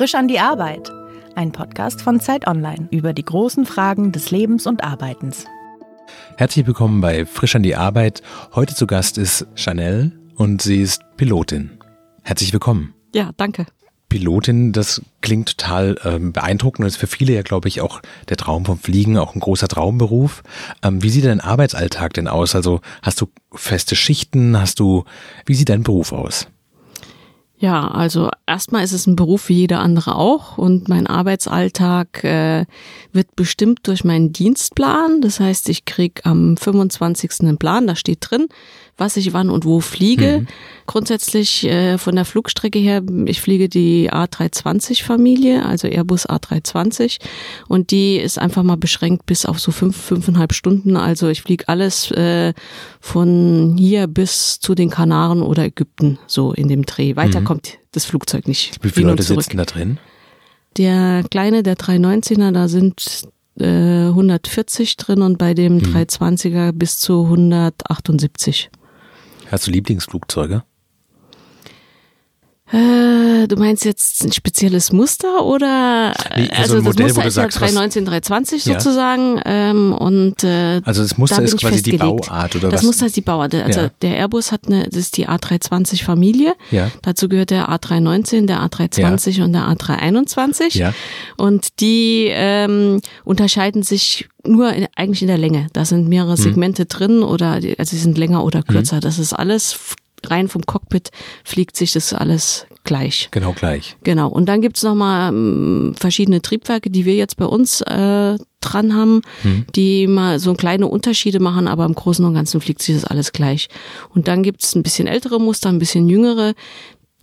Frisch an die Arbeit. Ein Podcast von Zeit Online über die großen Fragen des Lebens und Arbeitens. Herzlich willkommen bei Frisch an die Arbeit. Heute zu Gast ist Chanel und sie ist Pilotin. Herzlich willkommen. Ja, danke. Pilotin, das klingt total ähm, beeindruckend und ist für viele ja, glaube ich, auch der Traum vom Fliegen, auch ein großer Traumberuf. Ähm, wie sieht dein Arbeitsalltag denn aus? Also hast du feste Schichten? Hast du, wie sieht dein Beruf aus? Ja, also erstmal ist es ein Beruf wie jeder andere auch und mein Arbeitsalltag äh, wird bestimmt durch meinen Dienstplan. Das heißt, ich krieg am 25. einen Plan, da steht drin, was ich wann und wo fliege. Mhm. Grundsätzlich äh, von der Flugstrecke her, ich fliege die A320-Familie, also Airbus A320 und die ist einfach mal beschränkt bis auf so fünf, fünfeinhalb Stunden. Also ich fliege alles äh, von hier bis zu den Kanaren oder Ägypten, so in dem Dreh. Weiter mhm. kommt das Flugzeug nicht. Wie viele Leute sitzen da drin? Der kleine, der 319er, da sind 140 äh, drin und bei dem mhm. 320er bis zu 178. Hast du Lieblingsflugzeuge? Äh, du meinst jetzt ein spezielles Muster oder nee, also, also Modell, das Muster ist ja 319, 320 ja. sozusagen ähm, und äh, also das Muster da ist quasi die Bauart oder das was? Das Muster ist die Bauart. Also ja. der Airbus hat eine, das ist die A320 Familie. Ja. Dazu gehört der A319, der A320 ja. und der A321. Ja. Und die ähm, unterscheiden sich nur in, eigentlich in der Länge. Da sind mehrere hm. Segmente hm. drin oder also sie sind länger oder kürzer. Hm. Das ist alles rein vom Cockpit fliegt sich das alles gleich. Genau gleich. Genau. Und dann gibt's nochmal ähm, verschiedene Triebwerke, die wir jetzt bei uns äh, dran haben, hm. die mal so kleine Unterschiede machen, aber im Großen und Ganzen fliegt sich das alles gleich. Und dann gibt's ein bisschen ältere Muster, ein bisschen jüngere,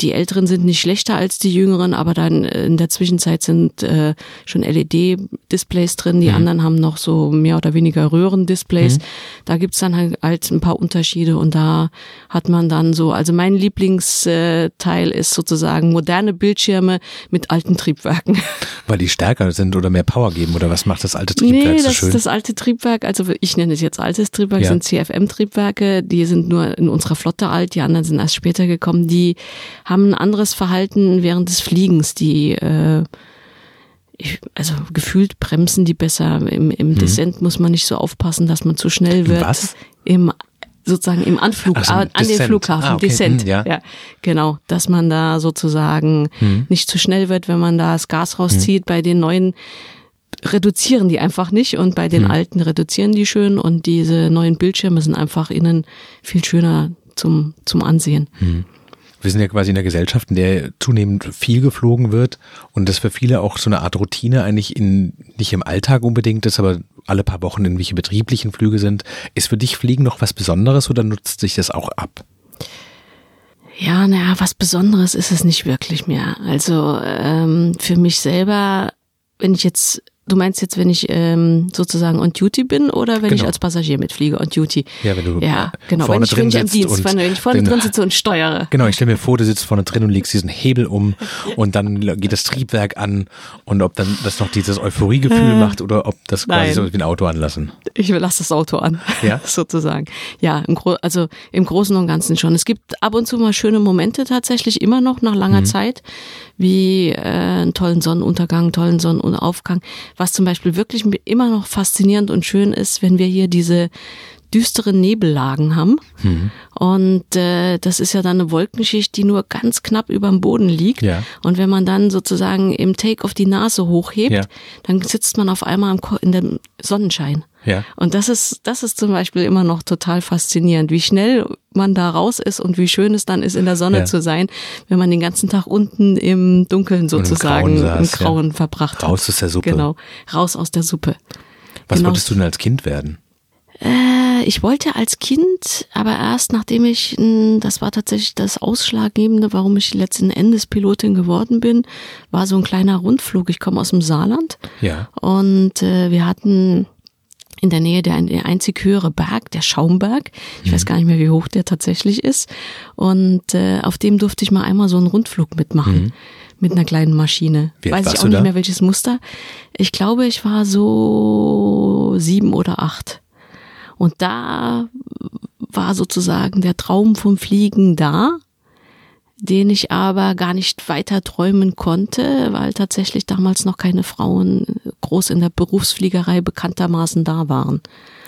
die Älteren sind nicht schlechter als die Jüngeren, aber dann äh, in der Zwischenzeit sind äh, schon LED-Displays drin. Die mhm. anderen haben noch so mehr oder weniger Röhrendisplays. Mhm. Da gibt's dann halt, halt ein paar Unterschiede und da hat man dann so, also mein Lieblingsteil ist sozusagen moderne Bildschirme mit alten Triebwerken. Weil die stärker sind oder mehr Power geben oder was macht das alte Triebwerk nee, so das, schön? das alte Triebwerk, also ich nenne es jetzt altes Triebwerk, ja. sind CFM-Triebwerke. Die sind nur in unserer Flotte alt, die anderen sind erst später gekommen. Die haben ein anderes Verhalten während des Fliegens, die äh, ich, also gefühlt bremsen die besser. Im, im mhm. Descent muss man nicht so aufpassen, dass man zu schnell wird. Was? Im sozusagen im Anflug so, an Descent. den Flughafen, ah, okay. Descent. Hm, ja. ja. genau, dass man da sozusagen hm. nicht zu schnell wird, wenn man da das Gas rauszieht. Hm. Bei den neuen reduzieren die einfach nicht und bei den hm. alten reduzieren die schön und diese neuen Bildschirme sind einfach innen viel schöner zum, zum Ansehen. Wir sind ja quasi in einer Gesellschaft, in der zunehmend viel geflogen wird und das für viele auch so eine Art Routine eigentlich in, nicht im Alltag unbedingt ist, aber alle paar Wochen irgendwelche betrieblichen Flüge sind. Ist für dich Fliegen noch was Besonderes oder nutzt sich das auch ab? Ja, naja, was Besonderes ist es nicht wirklich mehr. Also ähm, für mich selber, wenn ich jetzt Du meinst jetzt, wenn ich ähm, sozusagen on duty bin oder wenn genau. ich als Passagier mitfliege on duty? Ja, wenn du ja, genau. wenn ich, wenn ich im Dienst, wenn ich vorne drin sitze und steuere. Genau, ich stelle mir vor, du sitzt vorne drin und legst diesen Hebel um und dann geht das Triebwerk an und ob dann das noch dieses Euphoriegefühl äh, macht oder ob das quasi nein. so wie ein Auto anlassen. Ich lasse das Auto an, ja? sozusagen. Ja, im Gro also im Großen und Ganzen schon. Es gibt ab und zu mal schöne Momente tatsächlich immer noch nach langer mhm. Zeit, wie äh, einen tollen Sonnenuntergang, tollen Sonnenaufgang. Was zum Beispiel wirklich immer noch faszinierend und schön ist, wenn wir hier diese düsteren Nebellagen haben. Mhm. Und äh, das ist ja dann eine Wolkenschicht, die nur ganz knapp über dem Boden liegt. Ja. Und wenn man dann sozusagen im Take-off die Nase hochhebt, ja. dann sitzt man auf einmal in dem Sonnenschein. Ja. Und das ist, das ist zum Beispiel immer noch total faszinierend, wie schnell man da raus ist und wie schön es dann ist, in der Sonne ja. zu sein, wenn man den ganzen Tag unten im Dunkeln sozusagen im Grauen, saß, im Grauen ja. verbracht hat. Raus aus der Suppe. Genau, raus aus der Suppe. Was genau. wolltest du denn als Kind werden? Äh, ich wollte als Kind, aber erst nachdem ich, das war tatsächlich das Ausschlaggebende, warum ich letzten Endes Pilotin geworden bin, war so ein kleiner Rundflug. Ich komme aus dem Saarland. Ja. Und äh, wir hatten in der Nähe der, der einzig höhere Berg, der Schaumberg. Ich mhm. weiß gar nicht mehr, wie hoch der tatsächlich ist. Und äh, auf dem durfte ich mal einmal so einen Rundflug mitmachen. Mhm. Mit einer kleinen Maschine. Wie weiß ich auch nicht da? mehr welches Muster. Ich glaube, ich war so sieben oder acht. Und da war sozusagen der Traum vom Fliegen da. den ich aber gar nicht weiter träumen konnte, weil tatsächlich damals noch keine Frauen groß in der Berufsfliegerei bekanntermaßen da waren.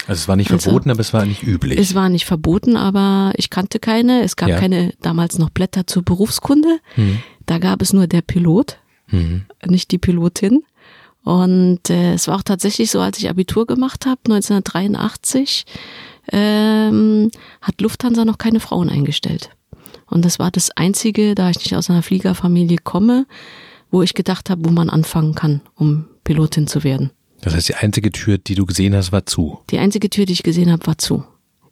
Also es war nicht also, verboten, aber es war nicht üblich. Es war nicht verboten, aber ich kannte keine. Es gab ja. keine damals noch Blätter zur Berufskunde. Hm. Da gab es nur der Pilot, hm. nicht die Pilotin. Und äh, es war auch tatsächlich so, als ich Abitur gemacht habe, 1983, ähm, hat Lufthansa noch keine Frauen eingestellt. Und das war das Einzige, da ich nicht aus einer Fliegerfamilie komme, wo ich gedacht habe, wo man anfangen kann, um Pilotin zu werden. Das heißt, die einzige Tür, die du gesehen hast, war zu. Die einzige Tür, die ich gesehen habe, war zu.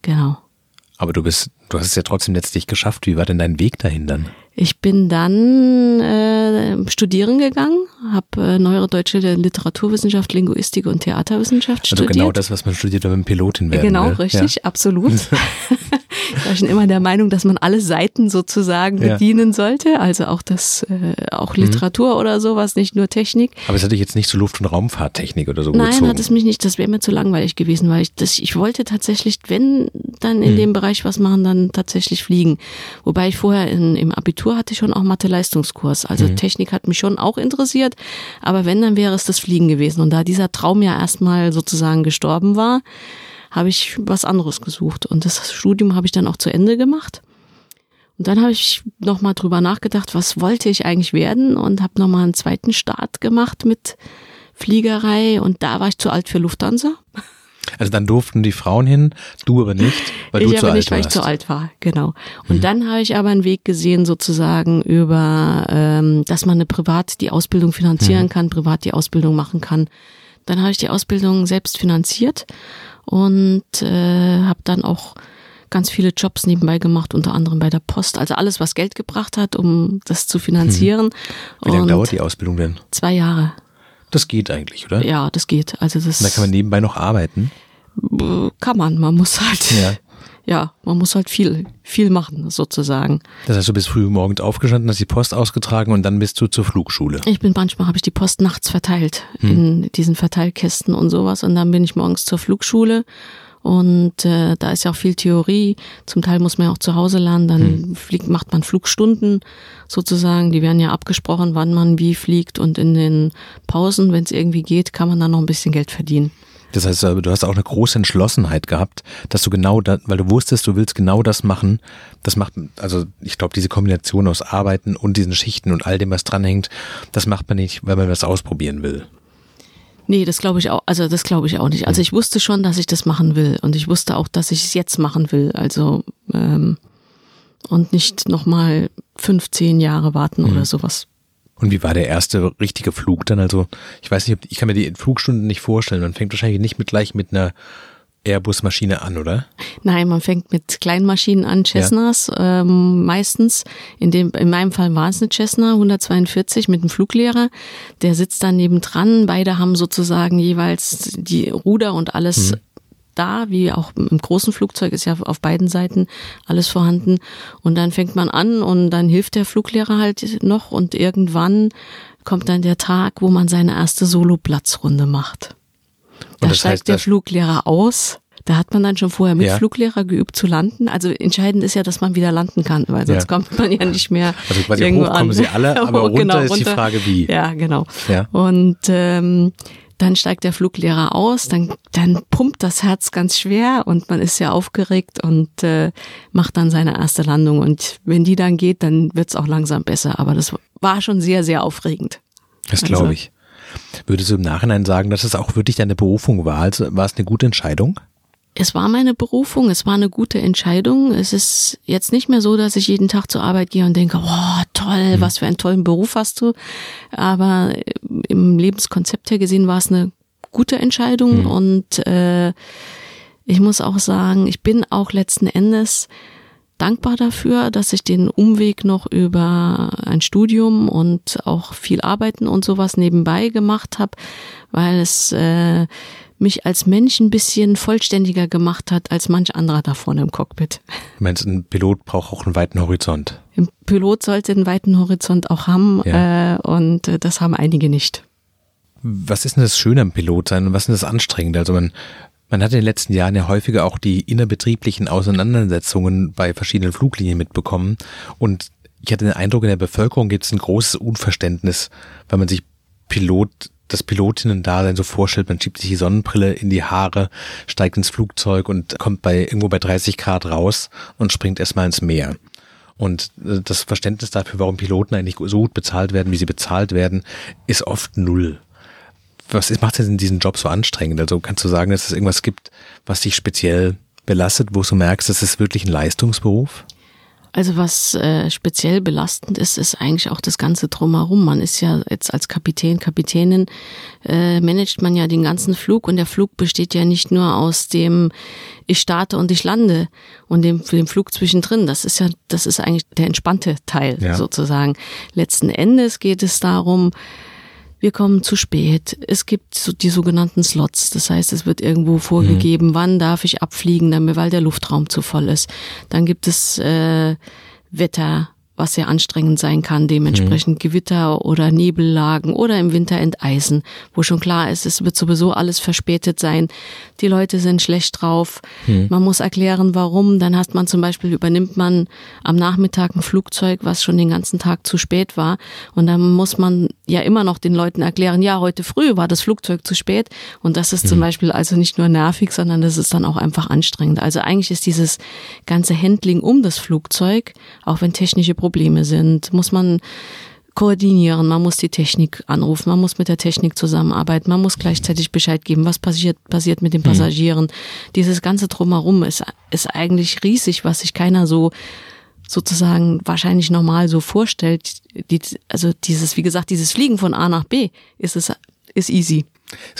Genau. Aber du bist, du hast es ja trotzdem letztlich geschafft. Wie war denn dein Weg dahin dann? Ich bin dann äh, studieren gegangen, habe äh, neuere deutsche Literaturwissenschaft, Linguistik und Theaterwissenschaft also studiert. Also genau das, was man studiert, wenn man Pilotin werden genau, will. Genau, richtig, ja. absolut. ich war schon immer der Meinung, dass man alle Seiten sozusagen ja. bedienen sollte, also auch das, äh, auch mhm. Literatur mhm. oder sowas, nicht nur Technik. Aber es hatte ich jetzt nicht so Luft- und Raumfahrttechnik oder so Nein, gezogen. hat es mich nicht. Das wäre mir zu langweilig gewesen, weil ich das, ich wollte tatsächlich, wenn dann in mhm. dem Bereich was machen, dann tatsächlich fliegen. Wobei ich vorher in, im Abitur hatte schon auch Mathe-Leistungskurs. Also mhm. Technik hat mich schon auch interessiert, aber wenn, dann wäre es das Fliegen gewesen. Und da dieser Traum ja erstmal sozusagen gestorben war, habe ich was anderes gesucht. Und das Studium habe ich dann auch zu Ende gemacht. Und dann habe ich nochmal drüber nachgedacht, was wollte ich eigentlich werden und habe nochmal einen zweiten Start gemacht mit Fliegerei und da war ich zu alt für Lufthansa. Also dann durften die Frauen hin, du aber nicht, weil ich du zu alt nicht, warst. weil ich zu alt war, genau. Und mhm. dann habe ich aber einen Weg gesehen, sozusagen über, ähm, dass man eine privat die Ausbildung finanzieren mhm. kann, privat die Ausbildung machen kann. Dann habe ich die Ausbildung selbst finanziert und äh, habe dann auch ganz viele Jobs nebenbei gemacht, unter anderem bei der Post. Also alles, was Geld gebracht hat, um das zu finanzieren. Mhm. Wie lange und dauert die Ausbildung denn? Zwei Jahre. Das geht eigentlich, oder? Ja, das geht. Also das. Und da kann man nebenbei noch arbeiten. Kann man. Man muss halt. Ja. Ja, man muss halt viel, viel machen, sozusagen. Das heißt, du bist früh morgens aufgestanden, hast die Post ausgetragen und dann bist du zur Flugschule. Ich bin manchmal habe ich die Post nachts verteilt hm. in diesen Verteilkästen und sowas und dann bin ich morgens zur Flugschule und äh, da ist ja auch viel Theorie. Zum Teil muss man ja auch zu Hause lernen. Dann hm. fliegt, macht man Flugstunden sozusagen. Die werden ja abgesprochen, wann man wie fliegt. Und in den Pausen, wenn es irgendwie geht, kann man dann noch ein bisschen Geld verdienen. Das heißt, äh, du hast auch eine große Entschlossenheit gehabt, dass du genau da, weil du wusstest, du willst genau das machen. Das macht, also ich glaube, diese Kombination aus Arbeiten und diesen Schichten und all dem, was dranhängt, das macht man nicht, weil man was ausprobieren will. Nee, das glaube ich auch, also das glaube ich auch nicht. Also ich wusste schon, dass ich das machen will und ich wusste auch, dass ich es jetzt machen will. Also ähm, und nicht nochmal 15 Jahre warten mhm. oder sowas. Und wie war der erste richtige Flug dann? Also ich weiß nicht, ich kann mir die Flugstunden nicht vorstellen. Man fängt wahrscheinlich nicht mit gleich mit einer Airbus-Maschine an, oder? Nein, man fängt mit kleinen Maschinen an, Cessnas ja. ähm, meistens. In, dem, in meinem Fall war es eine Cessna 142 mit einem Fluglehrer. Der sitzt dann nebendran. Beide haben sozusagen jeweils die Ruder und alles mhm. da, wie auch im großen Flugzeug ist ja auf beiden Seiten alles vorhanden. Und dann fängt man an und dann hilft der Fluglehrer halt noch und irgendwann kommt dann der Tag, wo man seine erste Solo-Platzrunde macht. Da steigt heißt, der Fluglehrer aus. Da hat man dann schon vorher mit ja. Fluglehrer geübt zu landen. Also entscheidend ist ja, dass man wieder landen kann, weil sonst ja. kommt man ja nicht mehr. Also quasi irgendwo hoch kommen an. sie alle, aber runter genau, ist runter. die Frage wie. Ja, genau. Ja. Und ähm, dann steigt der Fluglehrer aus, dann, dann pumpt das Herz ganz schwer und man ist ja aufgeregt und äh, macht dann seine erste Landung. Und wenn die dann geht, dann wird's auch langsam besser. Aber das war schon sehr, sehr aufregend. Das glaube also, ich. Würdest du im Nachhinein sagen, dass es auch wirklich deine Berufung war? Also war es eine gute Entscheidung? Es war meine Berufung, es war eine gute Entscheidung. Es ist jetzt nicht mehr so, dass ich jeden Tag zur Arbeit gehe und denke, oh, toll, mhm. was für einen tollen Beruf hast du. Aber im Lebenskonzept her gesehen war es eine gute Entscheidung mhm. und äh, ich muss auch sagen, ich bin auch letzten Endes dankbar dafür, dass ich den Umweg noch über ein Studium und auch viel Arbeiten und sowas nebenbei gemacht habe, weil es äh, mich als Mensch ein bisschen vollständiger gemacht hat als manch anderer da vorne im Cockpit. Du meinst, ein Pilot braucht auch einen weiten Horizont? Ein Pilot sollte einen weiten Horizont auch haben ja. äh, und äh, das haben einige nicht. Was ist denn das Schöne am Pilot sein und was ist das Anstrengende? Also man man hat in den letzten Jahren ja häufiger auch die innerbetrieblichen Auseinandersetzungen bei verschiedenen Fluglinien mitbekommen und ich hatte den Eindruck, in der Bevölkerung gibt es ein großes Unverständnis, weil man sich Pilot, das Pilotinnen-Dasein so vorstellt, man schiebt sich die Sonnenbrille in die Haare, steigt ins Flugzeug und kommt bei irgendwo bei 30 Grad raus und springt erstmal ins Meer. Und äh, das Verständnis dafür, warum Piloten eigentlich so gut bezahlt werden, wie sie bezahlt werden, ist oft null. Was macht denn diesen Job so anstrengend? Also kannst du sagen, dass es irgendwas gibt, was dich speziell belastet, wo du merkst, das ist wirklich ein Leistungsberuf? Also was äh, speziell belastend ist, ist eigentlich auch das ganze drumherum. Man ist ja jetzt als Kapitän, Kapitänin, äh, managt man ja den ganzen Flug und der Flug besteht ja nicht nur aus dem ich starte und ich lande und dem, dem Flug zwischendrin. Das ist ja, das ist eigentlich der entspannte Teil ja. sozusagen. Letzten Endes geht es darum, wir kommen zu spät. Es gibt so die sogenannten Slots. Das heißt, es wird irgendwo vorgegeben, mhm. wann darf ich abfliegen, weil der Luftraum zu voll ist. Dann gibt es äh, Wetter was sehr anstrengend sein kann, dementsprechend mhm. Gewitter oder Nebellagen oder im Winter Enteisen, wo schon klar ist, es wird sowieso alles verspätet sein. Die Leute sind schlecht drauf. Mhm. Man muss erklären, warum. Dann hat man zum Beispiel, übernimmt man am Nachmittag ein Flugzeug, was schon den ganzen Tag zu spät war. Und dann muss man ja immer noch den Leuten erklären, ja, heute früh war das Flugzeug zu spät. Und das ist mhm. zum Beispiel also nicht nur nervig, sondern das ist dann auch einfach anstrengend. Also eigentlich ist dieses ganze Handling um das Flugzeug, auch wenn technische Probleme Probleme sind, muss man koordinieren, man muss die Technik anrufen, man muss mit der Technik zusammenarbeiten, man muss gleichzeitig Bescheid geben, was passiert, passiert mit den mhm. Passagieren. Mhm. Dieses ganze Drumherum ist, ist eigentlich riesig, was sich keiner so sozusagen wahrscheinlich normal so vorstellt. Die, also dieses, wie gesagt, dieses Fliegen von A nach B ist es, ist easy.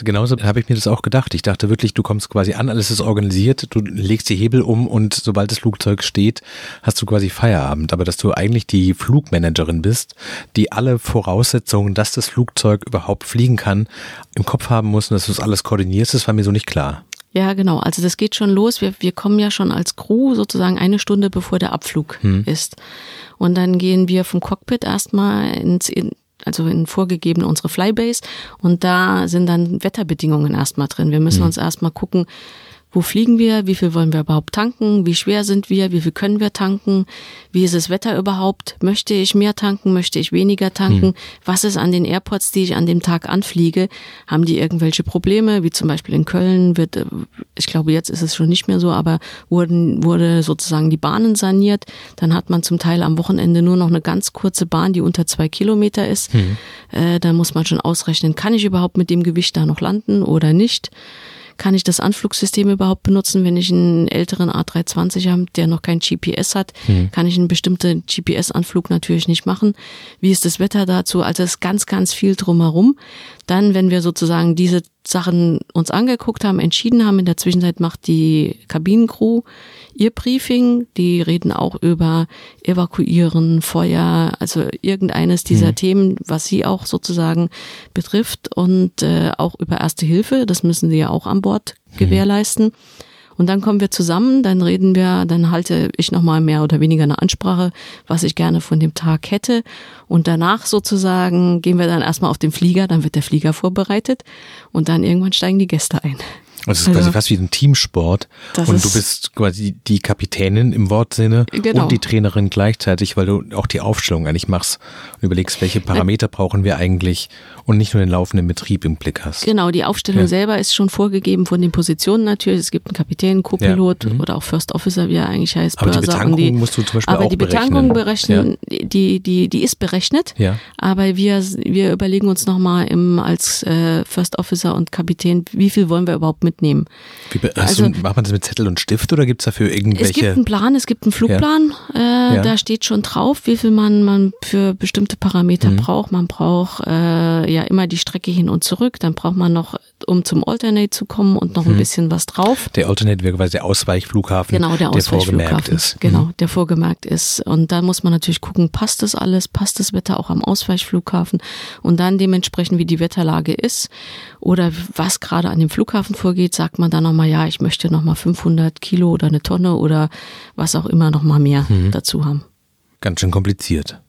Genauso habe ich mir das auch gedacht. Ich dachte wirklich, du kommst quasi an, alles ist organisiert, du legst die Hebel um und sobald das Flugzeug steht, hast du quasi Feierabend. Aber dass du eigentlich die Flugmanagerin bist, die alle Voraussetzungen, dass das Flugzeug überhaupt fliegen kann, im Kopf haben muss und dass du das alles koordinierst, das war mir so nicht klar. Ja, genau. Also das geht schon los. Wir, wir kommen ja schon als Crew sozusagen eine Stunde bevor der Abflug hm. ist. Und dann gehen wir vom Cockpit erstmal ins, in, also in vorgegeben unsere Flybase und da sind dann Wetterbedingungen erstmal drin. Wir müssen mhm. uns erstmal gucken, wo fliegen wir, wie viel wollen wir überhaupt tanken, wie schwer sind wir, wie viel können wir tanken, wie ist das Wetter überhaupt, möchte ich mehr tanken, möchte ich weniger tanken, hm. was ist an den Airports, die ich an dem Tag anfliege, haben die irgendwelche Probleme, wie zum Beispiel in Köln wird, ich glaube jetzt ist es schon nicht mehr so, aber wurden, wurde sozusagen die Bahnen saniert, dann hat man zum Teil am Wochenende nur noch eine ganz kurze Bahn, die unter zwei Kilometer ist, hm. äh, da muss man schon ausrechnen, kann ich überhaupt mit dem Gewicht da noch landen oder nicht. Kann ich das Anflugsystem überhaupt benutzen, wenn ich einen älteren A320 habe, der noch kein GPS hat? Mhm. Kann ich einen bestimmten GPS-Anflug natürlich nicht machen. Wie ist das Wetter dazu? Also es ist ganz, ganz viel drumherum. Dann, wenn wir sozusagen diese Sachen uns angeguckt haben, entschieden haben, in der Zwischenzeit macht die Kabinencrew ihr Briefing. Die reden auch über Evakuieren, Feuer, also irgendeines dieser mhm. Themen, was sie auch sozusagen betrifft und äh, auch über Erste Hilfe. Das müssen sie ja auch an Bord mhm. gewährleisten. Und dann kommen wir zusammen, dann reden wir, dann halte ich nochmal mehr oder weniger eine Ansprache, was ich gerne von dem Tag hätte. Und danach sozusagen gehen wir dann erstmal auf den Flieger, dann wird der Flieger vorbereitet und dann irgendwann steigen die Gäste ein. Also es ist quasi fast wie ein Teamsport und du bist quasi die Kapitänin im Wortsinne genau. und die Trainerin gleichzeitig, weil du auch die Aufstellung eigentlich machst und überlegst, welche Parameter brauchen wir eigentlich und nicht nur den laufenden Betrieb im Blick hast. Genau, die Aufstellung ja. selber ist schon vorgegeben von den Positionen natürlich. Es gibt einen Kapitän, Co-Pilot ja. mhm. oder auch First Officer, wie er eigentlich heißt. Aber Börser die Betankung die, musst du zum Beispiel aber auch die Betankung berechnen, ja. die, die, die ist berechnet. Ja. Aber wir, wir überlegen uns nochmal als äh, First Officer und Kapitän, wie viel wollen wir überhaupt mitnehmen. Wie, also, du, macht man das mit Zettel und Stift oder gibt es dafür irgendwelche? Es gibt einen Plan, es gibt einen Flugplan. Ja. Äh, ja. Da steht schon drauf, wie viel man, man für bestimmte Parameter mhm. braucht. Man braucht äh, ja immer die Strecke hin und zurück. Dann braucht man noch, um zum Alternate zu kommen und noch mhm. ein bisschen was drauf. Der Alternate wäre quasi der Ausweichflughafen, genau, der, der vorgemerkt ist. Genau, mhm. der vorgemerkt ist. Und da muss man natürlich gucken, passt das alles, passt das Wetter auch am Ausweichflughafen und dann dementsprechend, wie die Wetterlage ist oder was gerade an dem Flughafen vorgeht, sagt man dann nochmal, ja, ich möchte nochmal 500 Kilo oder eine Tonne oder was auch immer nochmal mehr mhm. dazu haben. Ganz schön kompliziert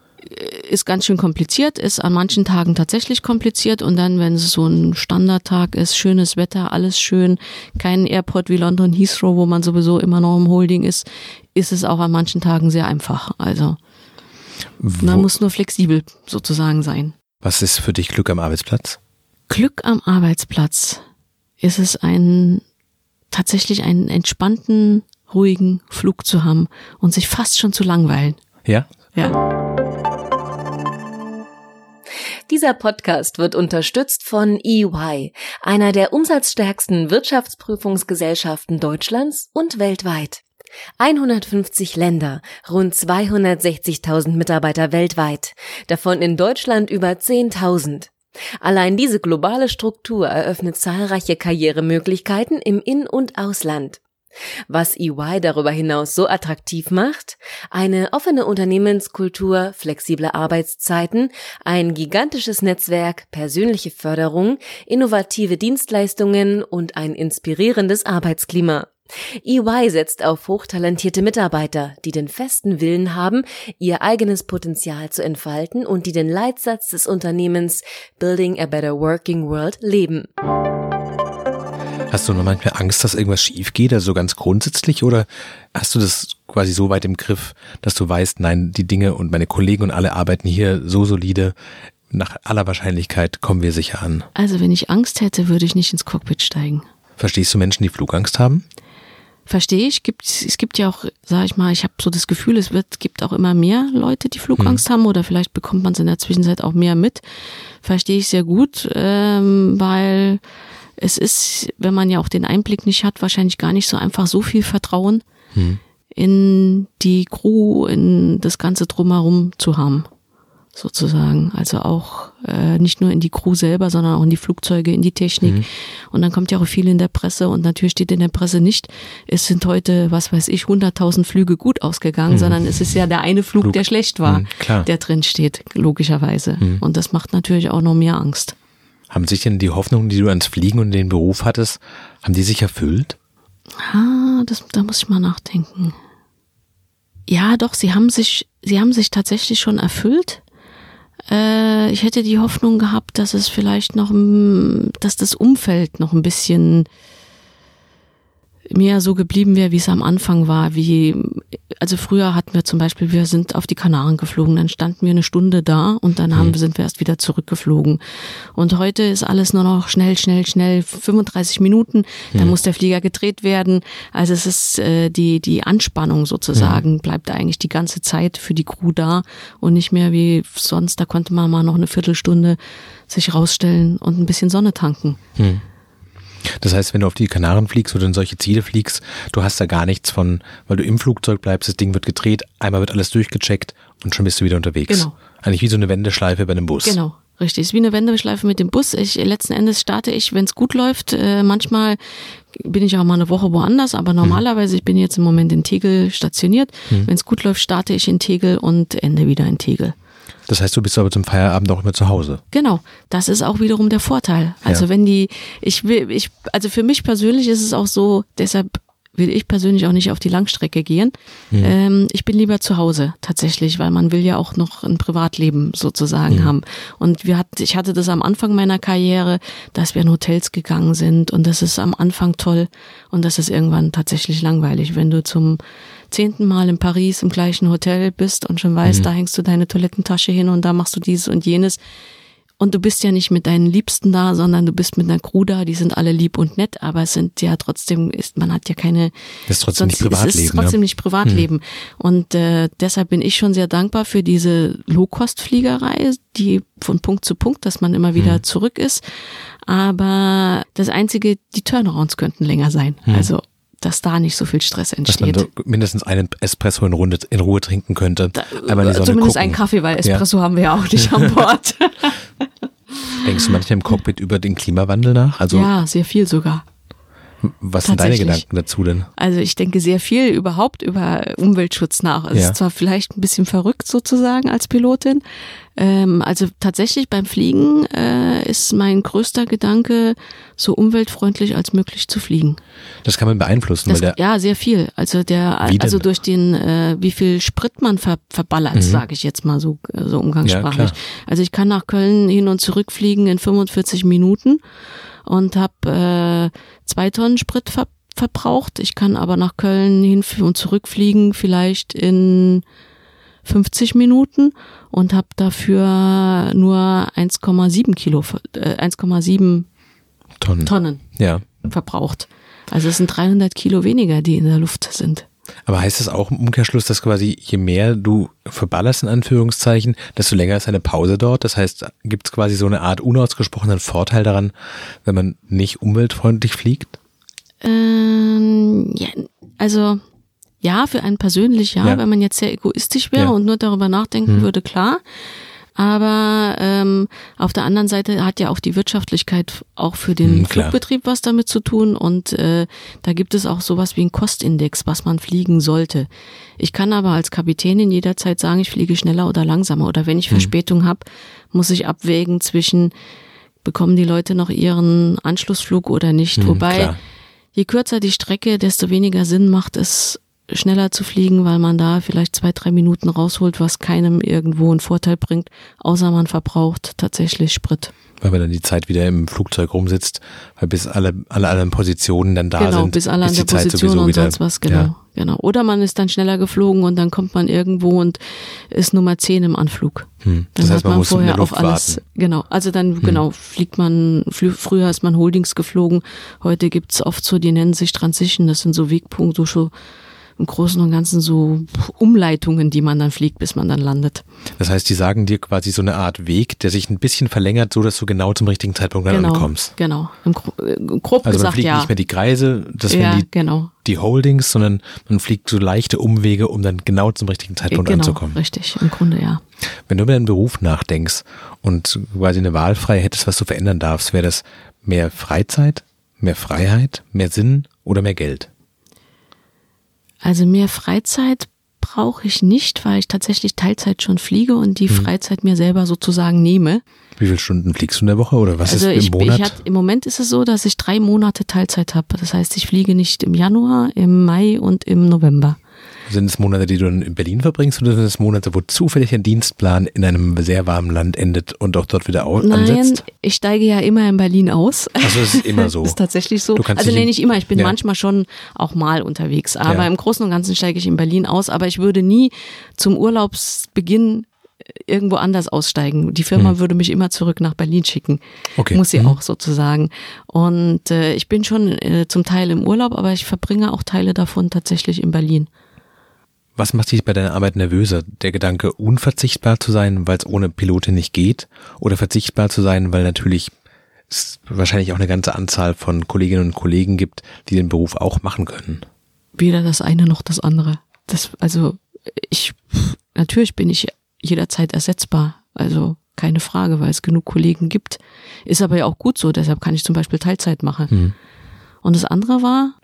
ist ganz schön kompliziert, ist an manchen Tagen tatsächlich kompliziert und dann, wenn es so ein Standardtag ist, schönes Wetter, alles schön, kein Airport wie London Heathrow, wo man sowieso immer noch im Holding ist, ist es auch an manchen Tagen sehr einfach. Also Man muss nur flexibel sozusagen sein. Was ist für dich Glück am Arbeitsplatz? Glück am Arbeitsplatz ist es ein tatsächlich einen entspannten, ruhigen Flug zu haben und sich fast schon zu langweilen. Ja? Ja. Dieser Podcast wird unterstützt von EY, einer der umsatzstärksten Wirtschaftsprüfungsgesellschaften Deutschlands und weltweit. 150 Länder, rund 260.000 Mitarbeiter weltweit, davon in Deutschland über 10.000. Allein diese globale Struktur eröffnet zahlreiche Karrieremöglichkeiten im In- und Ausland. Was EY darüber hinaus so attraktiv macht? Eine offene Unternehmenskultur, flexible Arbeitszeiten, ein gigantisches Netzwerk, persönliche Förderung, innovative Dienstleistungen und ein inspirierendes Arbeitsklima. EY setzt auf hochtalentierte Mitarbeiter, die den festen Willen haben, ihr eigenes Potenzial zu entfalten und die den Leitsatz des Unternehmens Building a Better Working World leben. Hast du noch manchmal Angst, dass irgendwas schief geht, also ganz grundsätzlich, oder hast du das quasi so weit im Griff, dass du weißt, nein, die Dinge und meine Kollegen und alle arbeiten hier so solide, nach aller Wahrscheinlichkeit kommen wir sicher an? Also wenn ich Angst hätte, würde ich nicht ins Cockpit steigen. Verstehst du Menschen, die Flugangst haben? Verstehe ich. Gibt, es gibt ja auch, sage ich mal, ich habe so das Gefühl, es wird, gibt auch immer mehr Leute, die Flugangst hm. haben oder vielleicht bekommt man es in der Zwischenzeit auch mehr mit. Verstehe ich sehr gut, ähm, weil es ist, wenn man ja auch den Einblick nicht hat, wahrscheinlich gar nicht so einfach so viel Vertrauen hm. in die Crew, in das Ganze drumherum zu haben sozusagen. Also auch äh, nicht nur in die Crew selber, sondern auch in die Flugzeuge, in die Technik. Mhm. Und dann kommt ja auch viel in der Presse und natürlich steht in der Presse nicht, es sind heute, was weiß ich, 100.000 Flüge gut ausgegangen, mhm. sondern es ist ja der eine Flug, Flug. der schlecht war, mhm, der drin steht, logischerweise. Mhm. Und das macht natürlich auch noch mehr Angst. Haben sich denn die Hoffnungen, die du ans Fliegen und den Beruf hattest, haben die sich erfüllt? Ah, das, da muss ich mal nachdenken. Ja, doch, sie haben sich, sie haben sich tatsächlich schon erfüllt. Äh, ich hätte die Hoffnung gehabt, dass es vielleicht noch, dass das Umfeld noch ein bisschen mehr so geblieben wäre, wie es am Anfang war. Wie, also früher hatten wir zum Beispiel, wir sind auf die Kanaren geflogen, dann standen wir eine Stunde da und dann haben, mhm. sind wir erst wieder zurückgeflogen. Und heute ist alles nur noch schnell, schnell, schnell, 35 Minuten, dann mhm. muss der Flieger gedreht werden. Also es ist äh, die, die Anspannung sozusagen, mhm. bleibt eigentlich die ganze Zeit für die Crew da und nicht mehr wie sonst, da konnte man mal noch eine Viertelstunde sich rausstellen und ein bisschen Sonne tanken. Mhm. Das heißt, wenn du auf die Kanaren fliegst oder in solche Ziele fliegst, du hast da gar nichts von, weil du im Flugzeug bleibst, das Ding wird gedreht, einmal wird alles durchgecheckt und schon bist du wieder unterwegs. Genau. Eigentlich wie so eine Wendeschleife bei einem Bus. Genau. Richtig, ist wie eine Wendeschleife mit dem Bus. Ich, letzten Endes starte ich, wenn es gut läuft. Äh, manchmal bin ich auch mal eine Woche woanders, aber normalerweise, ich bin jetzt im Moment in Tegel stationiert. Hm. Wenn es gut läuft, starte ich in Tegel und ende wieder in Tegel. Das heißt, du bist aber zum Feierabend auch immer zu Hause. Genau, das ist auch wiederum der Vorteil. Also ja. wenn die, ich will, ich, also für mich persönlich ist es auch so, deshalb will ich persönlich auch nicht auf die Langstrecke gehen. Mhm. Ähm, ich bin lieber zu Hause tatsächlich, weil man will ja auch noch ein Privatleben sozusagen mhm. haben. Und wir hatten, ich hatte das am Anfang meiner Karriere, dass wir in Hotels gegangen sind und das ist am Anfang toll und das ist irgendwann tatsächlich langweilig, wenn du zum zehnten Mal in Paris im gleichen Hotel bist und schon weißt, mhm. da hängst du deine Toilettentasche hin und da machst du dieses und jenes. Und du bist ja nicht mit deinen Liebsten da, sondern du bist mit einer Crew da, die sind alle lieb und nett, aber es sind ja trotzdem, ist, man hat ja keine. Das ist trotzdem sonst, nicht Privatleben. Es ist trotzdem ja. nicht Privatleben. Hm. Und äh, deshalb bin ich schon sehr dankbar für diese Low-Cost-Fliegerei, die von Punkt zu Punkt, dass man immer wieder hm. zurück ist. Aber das Einzige, die Turnarounds könnten länger sein. Hm. Also dass da nicht so viel Stress entsteht. Dass man mindestens einen Espresso in, Runde, in Ruhe trinken könnte. Da, Sonne zumindest gucken. einen Kaffee, weil Espresso ja. haben wir ja auch nicht an Bord. Denkst du manchmal im Cockpit über den Klimawandel nach? Also ja, sehr viel sogar. Was sind deine Gedanken dazu denn? Also ich denke sehr viel überhaupt über Umweltschutz nach. Es ja. ist zwar vielleicht ein bisschen verrückt sozusagen als Pilotin. Ähm, also tatsächlich beim Fliegen äh, ist mein größter Gedanke, so umweltfreundlich als möglich zu fliegen. Das kann man beeinflussen. Das, ja, sehr viel. Also der, also durch den, äh, wie viel Sprit man ver, verballert, mhm. sage ich jetzt mal so, so umgangssprachlich. Ja, also ich kann nach Köln hin und zurück fliegen in 45 Minuten und habe äh, zwei Tonnen Sprit ver verbraucht. Ich kann aber nach Köln hin und zurück fliegen, vielleicht in 50 Minuten und habe dafür nur 1,7 Kilo, äh, 1,7 Tonnen. Tonnen Ja. verbraucht. Also es sind 300 Kilo weniger, die in der Luft sind. Aber heißt das auch im Umkehrschluss, dass quasi je mehr du verballerst, in Anführungszeichen, desto länger ist eine Pause dort? Das heißt, gibt es quasi so eine Art unausgesprochenen Vorteil daran, wenn man nicht umweltfreundlich fliegt? Ähm, ja, also ja, für einen persönlich ja, Ja. wenn man jetzt sehr egoistisch wäre Ja. und nur darüber nachdenken Hm. würde, klar. Aber ähm, auf der anderen Seite hat ja auch die Wirtschaftlichkeit auch für den Hm. Flugbetrieb was damit zu tun und äh, da gibt es auch sowas wie einen Kostindex, was man fliegen sollte. Ich kann aber als Kapitänin jederzeit sagen, ich fliege schneller oder langsamer oder wenn Hm. ich Verspätung habe, muss ich abwägen zwischen bekommen die Leute noch ihren Anschlussflug oder nicht. Hm, Wobei klar. je kürzer die Strecke, desto weniger Sinn macht es, schneller zu fliegen, weil man da vielleicht zwei, drei Minuten rausholt, was keinem irgendwo einen Vorteil bringt, außer man verbraucht tatsächlich Sprit. Weil man dann die Zeit wieder im Flugzeug rumsitzt, weil bis alle, alle anderen Positionen dann da genau, sind, bis alle an der Position und wieder, sonst was, genau. Ja. Genau. Oder man ist dann schneller geflogen und dann kommt man irgendwo und ist Nummer 10 im Anflug. Hm. Dann Das heißt, hat man man muss vorher auf alles. warten. Hm. Genau, also dann genau fliegt man, flü früher ist man Holdings geflogen, heute gibt's oft so, die nennen sich Transition, das sind so Wegpunkte, so im Großen und Ganzen so Umleitungen, die man dann fliegt, bis man dann landet. Das heißt, die sagen dir quasi so eine Art Weg, der sich ein bisschen verlängert, so dass du genau zum richtigen Zeitpunkt dann genau, ankommst. genau. Im, Gro äh, grob Also man gesagt fliegt ja. nicht mehr die Kreise, das ja, die, genau. die Holdings, sondern man fliegt so leichte Umwege, um dann genau zum richtigen Zeitpunkt genau, anzukommen. richtig, im Grunde ja. Wenn du über deinen Beruf nachdenkst und quasi eine Wahl frei hättest, was du verändern darfst, wäre das mehr Freizeit, mehr Freiheit, mehr Sinn oder mehr Geld? Also mehr Freizeit brauche ich nicht, weil ich tatsächlich Teilzeit schon fliege und die Freizeit mir selber sozusagen nehme. Wie viele Stunden fliegst du in der Woche oder was also ist im ich, Monat? ich hat, im Moment ist es so, dass ich drei Monate Teilzeit habe. Das heißt, ich fliege nicht im Januar, im Mai und im November. Sind es Monate, die du in Berlin verbringst oder sind es Monate, wo zufällig ein Dienstplan in einem sehr warmen Land endet und auch dort wieder au- Nein, ansetzt? ich steige ja immer in Berlin aus. Also es ist immer so. Ist tatsächlich so. Also nee, nicht immer. Ich bin Ja. manchmal schon auch mal unterwegs. Aber Ja. im Großen und Ganzen steige ich in Berlin aus. Aber ich würde nie zum Urlaubsbeginn irgendwo anders aussteigen. Die Firma würde mich immer zurück nach Berlin schicken. Hm. Okay. Muss sie Mhm. auch sozusagen. Und äh, ich bin schon äh, zum Teil im Urlaub, aber ich verbringe auch Teile davon tatsächlich in Berlin. Was macht dich bei deiner Arbeit nervöser? Der Gedanke, unverzichtbar zu sein, weil es ohne Pilotin nicht geht? Oder verzichtbar zu sein, weil natürlich es wahrscheinlich auch eine ganze Anzahl von Kolleginnen und Kollegen gibt, die den Beruf auch machen können? Weder das eine noch das andere. Das, also ich, natürlich bin ich jederzeit ersetzbar. Also keine Frage, weil es genug Kollegen gibt. Ist aber ja auch gut so, deshalb kann ich zum Beispiel Teilzeit machen. Hm. Und das andere war,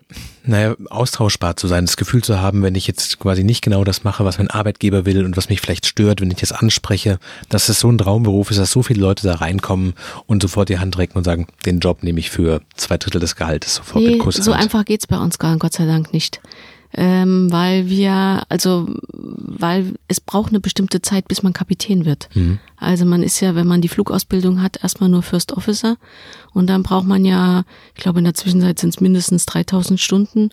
Naja, austauschbar zu sein, das Gefühl zu haben, wenn ich jetzt quasi nicht genau das mache, was mein Arbeitgeber will und was mich vielleicht stört, wenn ich das anspreche, dass es so ein Traumberuf ist, dass so viele Leute da reinkommen und sofort die Hand recken und sagen, den Job nehme ich für zwei Drittel des Gehaltes sofort nee, mit Kusshand. so einfach geht's bei uns gar, Gott sei Dank nicht. Ähm, weil wir, also, weil es braucht eine bestimmte Zeit, bis man Kapitän wird. Mhm. Also man ist ja, wenn man die Flugausbildung hat, erstmal nur First Officer und dann braucht man ja, ich glaube in der Zwischenzeit sind es mindestens 3000 Stunden,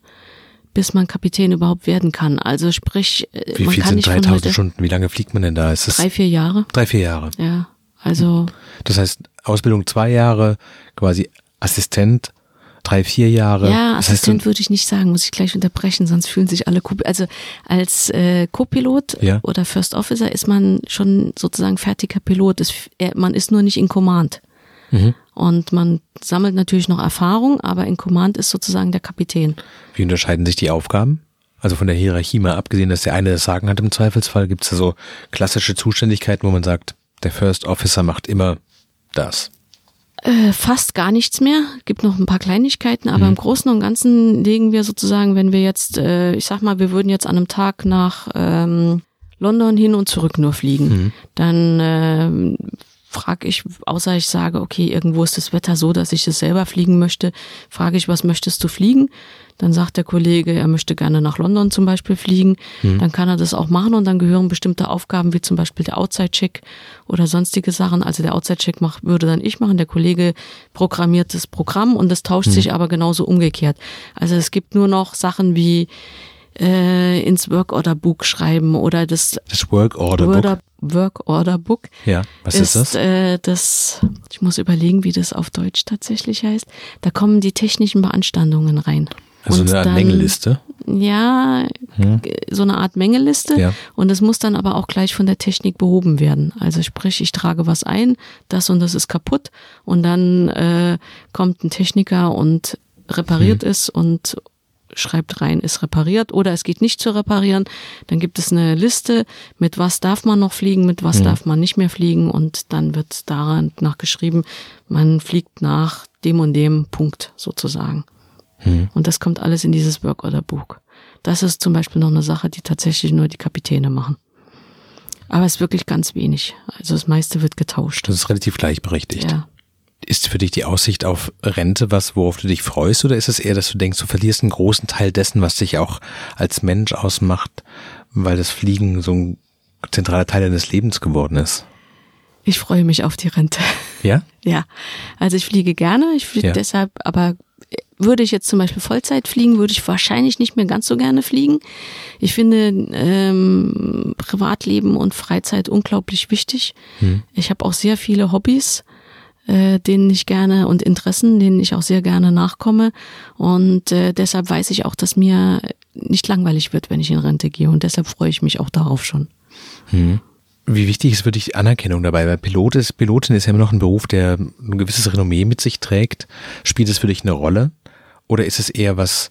bis man Kapitän überhaupt werden kann. Also sprich, äh, Wie man viel kann sind nicht von 3000 heute Stunden? Wie lange fliegt man denn da? Ist drei, vier Jahre. drei, vier Jahre? Ja, also Das heißt, Ausbildung zwei Jahre, quasi Assistent drei, vier Jahre. Ja, das heißt, Assistent würde ich nicht sagen, muss ich gleich unterbrechen, sonst fühlen sich alle Co also als äh, Co-Pilot Ja. oder First Officer ist man schon sozusagen fertiger Pilot. Es, er, man ist nur nicht in Command. Mhm. Und man sammelt natürlich noch Erfahrung, aber in Command ist sozusagen der Kapitän. Wie unterscheiden sich die Aufgaben? Also von der Hierarchie mal abgesehen, dass der eine das Sagen hat im Zweifelsfall, gibt es da so klassische Zuständigkeiten, wo man sagt, der First Officer macht immer das. Äh, fast gar nichts mehr. Gibt noch ein paar Kleinigkeiten, aber Mhm. im Großen und Ganzen legen wir sozusagen, wenn wir jetzt, äh, ich sag mal, wir würden jetzt an einem Tag nach ähm, London hin und zurück nur fliegen, Mhm. dann ähm, frage ich, außer ich sage, okay, irgendwo ist das Wetter so, dass ich es selber fliegen möchte, frage ich, was möchtest du fliegen? Dann sagt der Kollege, er möchte gerne nach London zum Beispiel fliegen. Dann kann er das auch machen und dann gehören bestimmte Aufgaben wie zum Beispiel der Outside-Check oder sonstige Sachen. Also der Outside-Check würde dann ich machen. Der Kollege programmiert das Programm und das tauscht sich aber genauso umgekehrt. Also es gibt nur noch Sachen wie äh, ins Work Order Book schreiben oder das, das Work Order Book. Work Order Book. Ja, was ist, ist das? Äh, das? Ich muss überlegen, wie das auf Deutsch tatsächlich heißt. Da kommen die technischen Beanstandungen rein. Also eine Art dann, Mängelliste? Ja, hm. so eine Art Mängelliste. Ja. Und es muss dann aber auch gleich von der Technik behoben werden. Also sprich, ich trage was ein, das und das ist kaputt und dann äh, kommt ein Techniker und repariert hm. es und schreibt rein, ist repariert oder es geht nicht zu reparieren. Dann gibt es eine Liste, mit was darf man noch fliegen, mit was hm. darf man nicht mehr fliegen und dann wird daran nachgeschrieben, man fliegt nach dem und dem Punkt sozusagen. Hm. Und das kommt alles in dieses Work Order Buch. Das ist zum Beispiel noch eine Sache, die tatsächlich nur die Kapitäne machen. Aber es ist wirklich ganz wenig. Also das meiste wird getauscht. Das ist relativ gleichberechtigt. Ja. Ist für dich die Aussicht auf Rente was, worauf du dich freust, oder ist es eher, dass du denkst, du verlierst einen großen Teil dessen, was dich auch als Mensch ausmacht, weil das Fliegen so ein zentraler Teil deines Lebens geworden ist? Ich freue mich auf die Rente. Ja? Ja. Also ich fliege gerne, ich fliege ja. deshalb, aber würde ich jetzt zum Beispiel Vollzeit fliegen, würde ich wahrscheinlich nicht mehr ganz so gerne fliegen. Ich finde ähm, Privatleben und Freizeit unglaublich wichtig. Hm. Ich habe auch sehr viele Hobbys, äh, denen ich gerne und Interessen, denen ich auch sehr gerne nachkomme. Und äh, deshalb weiß ich auch, dass mir nicht langweilig wird, wenn ich in Rente gehe. Und deshalb freue ich mich auch darauf schon. Hm. Wie wichtig ist wirklich Anerkennung dabei? Weil Pilot ist, Pilotin ist ja immer noch ein Beruf, der ein gewisses Renommee mit sich trägt. Spielt es für dich eine Rolle? Oder ist es eher was,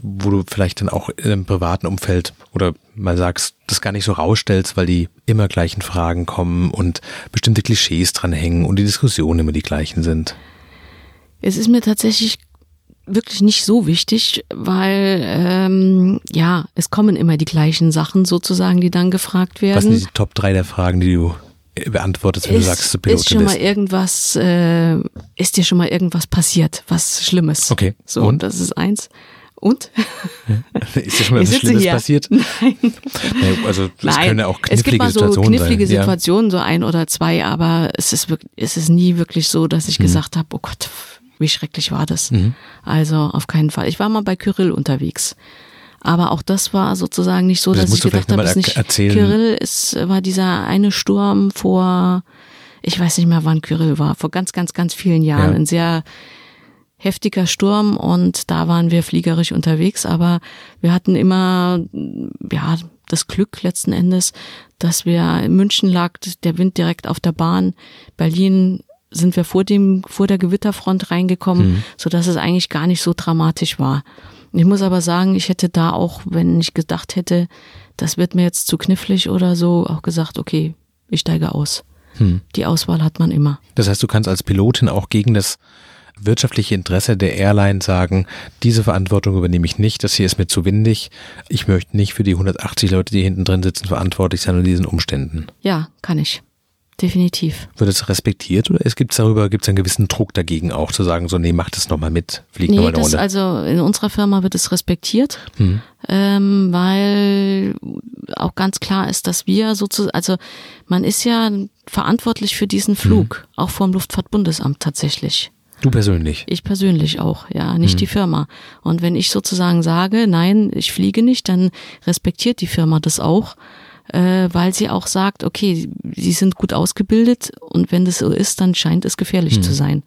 wo du vielleicht dann auch im privaten Umfeld oder mal sagst, das gar nicht so rausstellst, weil die immer gleichen Fragen kommen und bestimmte Klischees dranhängen und die Diskussionen immer die gleichen sind? Es ist mir tatsächlich wirklich nicht so wichtig, weil ähm, ja, es kommen immer die gleichen Sachen sozusagen, die dann gefragt werden. Was sind die Top 3 der Fragen, die du beantwortest, wenn ist, du sagst, du Pilotin ist schon mal irgendwas, äh, ist dir schon mal irgendwas passiert, was Schlimmes? Okay. So, und das ist eins. Und? ist dir schon mal was Schlimmes hier. passiert? Nein. also es Nein. können ja auch knifflige es gibt mal so Situationen knifflige sein. Situationen, ja. so ein oder zwei, aber es ist wirklich, es ist nie wirklich so, dass ich mhm. gesagt habe, oh Gott, wie schrecklich war das. Mhm. Also auf keinen Fall. Ich war mal bei Kyrill unterwegs. Aber auch das war sozusagen nicht so, das dass ich gedacht habe, es nicht erzählen. Kyrill ist, war dieser eine Sturm vor, ich weiß nicht mehr, wann Kyrill war, vor ganz, ganz, ganz vielen Jahren. Ja. Ein sehr heftiger Sturm und da waren wir fliegerisch unterwegs, aber wir hatten immer, ja, das Glück letzten Endes, dass wir in München lag der Wind direkt auf der Bahn. Berlin sind wir vor dem, vor der Gewitterfront reingekommen, mhm. so dass es eigentlich gar nicht so dramatisch war. Ich muss aber sagen, ich hätte da auch, wenn ich gedacht hätte, das wird mir jetzt zu knifflig oder so, auch gesagt, okay, ich steige aus. Hm. Die Auswahl hat man immer. Das heißt, du kannst als Pilotin auch gegen das wirtschaftliche Interesse der Airline sagen, diese Verantwortung übernehme ich nicht, das hier ist mir zu windig. Ich möchte nicht für die 180 Leute, die hinten drin sitzen, verantwortlich sein unter diesen Umständen. Ja, kann ich definitiv. Wird es respektiert oder es gibt darüber, gibt es einen gewissen Druck dagegen auch zu sagen, so, nee, mach das nochmal mit, flieg nee, nochmal eine Runde? Also in unserer Firma wird es respektiert, hm. ähm, weil auch ganz klar ist, dass wir sozusagen, also man ist ja verantwortlich für diesen Flug, hm. auch vom Luftfahrtbundesamt tatsächlich. Du persönlich? Ich persönlich auch, ja, nicht hm. die Firma. Und wenn ich sozusagen sage, nein, ich fliege nicht, dann respektiert die Firma das auch äh, weil sie auch sagt, okay, sie sind gut ausgebildet und wenn das so ist, dann scheint es gefährlich hm. zu sein.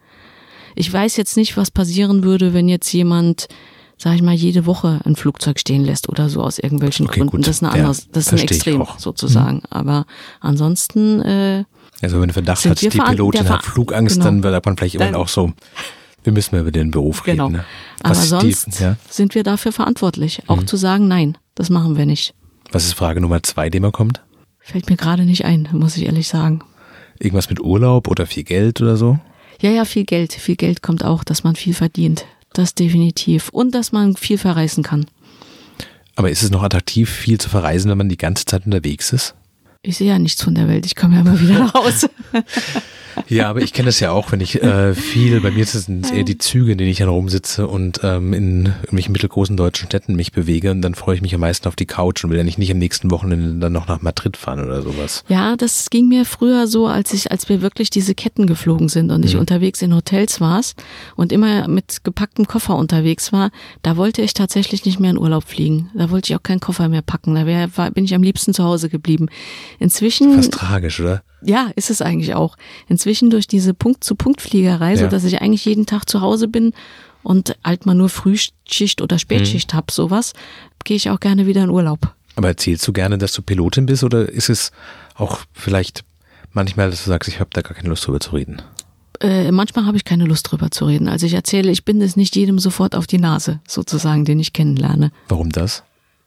Ich weiß jetzt nicht, was passieren würde, wenn jetzt jemand, sag ich mal, jede Woche ein Flugzeug stehen lässt oder so aus irgendwelchen okay, Gründen. Gut. Das ist eine andere, ja, das ist ein Extrem sozusagen. Hm. Aber ansonsten äh, also wenn du Verdacht hast, die Pilotin hat Flugangst, genau. dann wird man vielleicht immer auch so, wir müssen über den Beruf reden. Genau. Ne? Aber sonst die, ja? sind wir dafür verantwortlich, auch mhm. zu sagen, nein, das machen wir nicht. Was ist Frage Nummer zwei, die immer kommt? Fällt mir gerade nicht ein, muss ich ehrlich sagen. Irgendwas mit Urlaub oder viel Geld oder so? Ja, ja, viel Geld. Viel Geld kommt auch, dass man viel verdient. Das definitiv. Und dass man viel verreisen kann. Aber ist es noch attraktiv, viel zu verreisen, wenn man die ganze Zeit unterwegs ist? Ich sehe ja nichts von der Welt. Ich komme ja immer wieder nach Hause. Ja, aber ich kenne das ja auch, wenn ich äh, viel, bei mir sind es eher die Züge, in denen ich dann rumsitze und ähm, in irgendwelchen mittelgroßen deutschen Städten mich bewege und dann freue ich mich am meisten auf die Couch und will ja nicht, nicht am nächsten Wochenende dann noch nach Madrid fahren oder sowas. Ja, das ging mir früher so, als ich, als wir wirklich diese Ketten geflogen sind und ich Mhm. unterwegs in Hotels war und immer mit gepacktem Koffer unterwegs war, da wollte ich tatsächlich nicht mehr in Urlaub fliegen. Da wollte ich auch keinen Koffer mehr packen. Da wär, war, bin ich am liebsten zu Hause geblieben. Inzwischen. Fast tragisch, oder? Ja, ist es eigentlich auch. Inzwischen durch diese Punkt-zu-Punkt-Fliegerei, so Ja. dass ich eigentlich jeden Tag zu Hause bin und halt mal nur Frühschicht oder Spätschicht hab, sowas, gehe ich auch gerne wieder in Urlaub. Aber erzählst du gerne, dass du Pilotin bist oder ist es auch vielleicht manchmal, dass du sagst, ich habe da gar keine Lust drüber zu reden? Äh, manchmal habe ich keine Lust drüber zu reden. Also ich erzähle, ich binde es nicht jedem sofort auf die Nase, sozusagen, den ich kennenlerne. Warum das?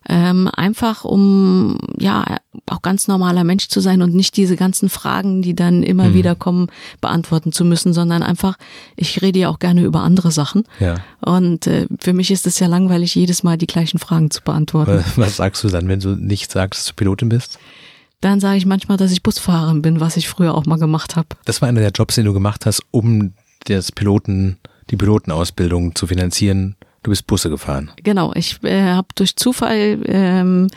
Ähm, einfach um ja auch ganz normaler Mensch zu sein und nicht diese ganzen Fragen, die dann immer Mhm. wieder kommen, beantworten zu müssen, sondern einfach, ich rede ja auch gerne über andere Sachen. Ja. Und äh, für mich ist es ja langweilig, jedes Mal die gleichen Fragen zu beantworten. Was was sagst du dann, wenn du nicht sagst, dass du Pilotin bist? Dann sage ich manchmal, dass ich Busfahrerin bin, was ich früher auch mal gemacht habe. Das war einer der Jobs, den du gemacht hast, um das Piloten, die Pilotenausbildung zu finanzieren. Du bist Busse gefahren. Genau, ich äh, habe durch Zufall, ähm,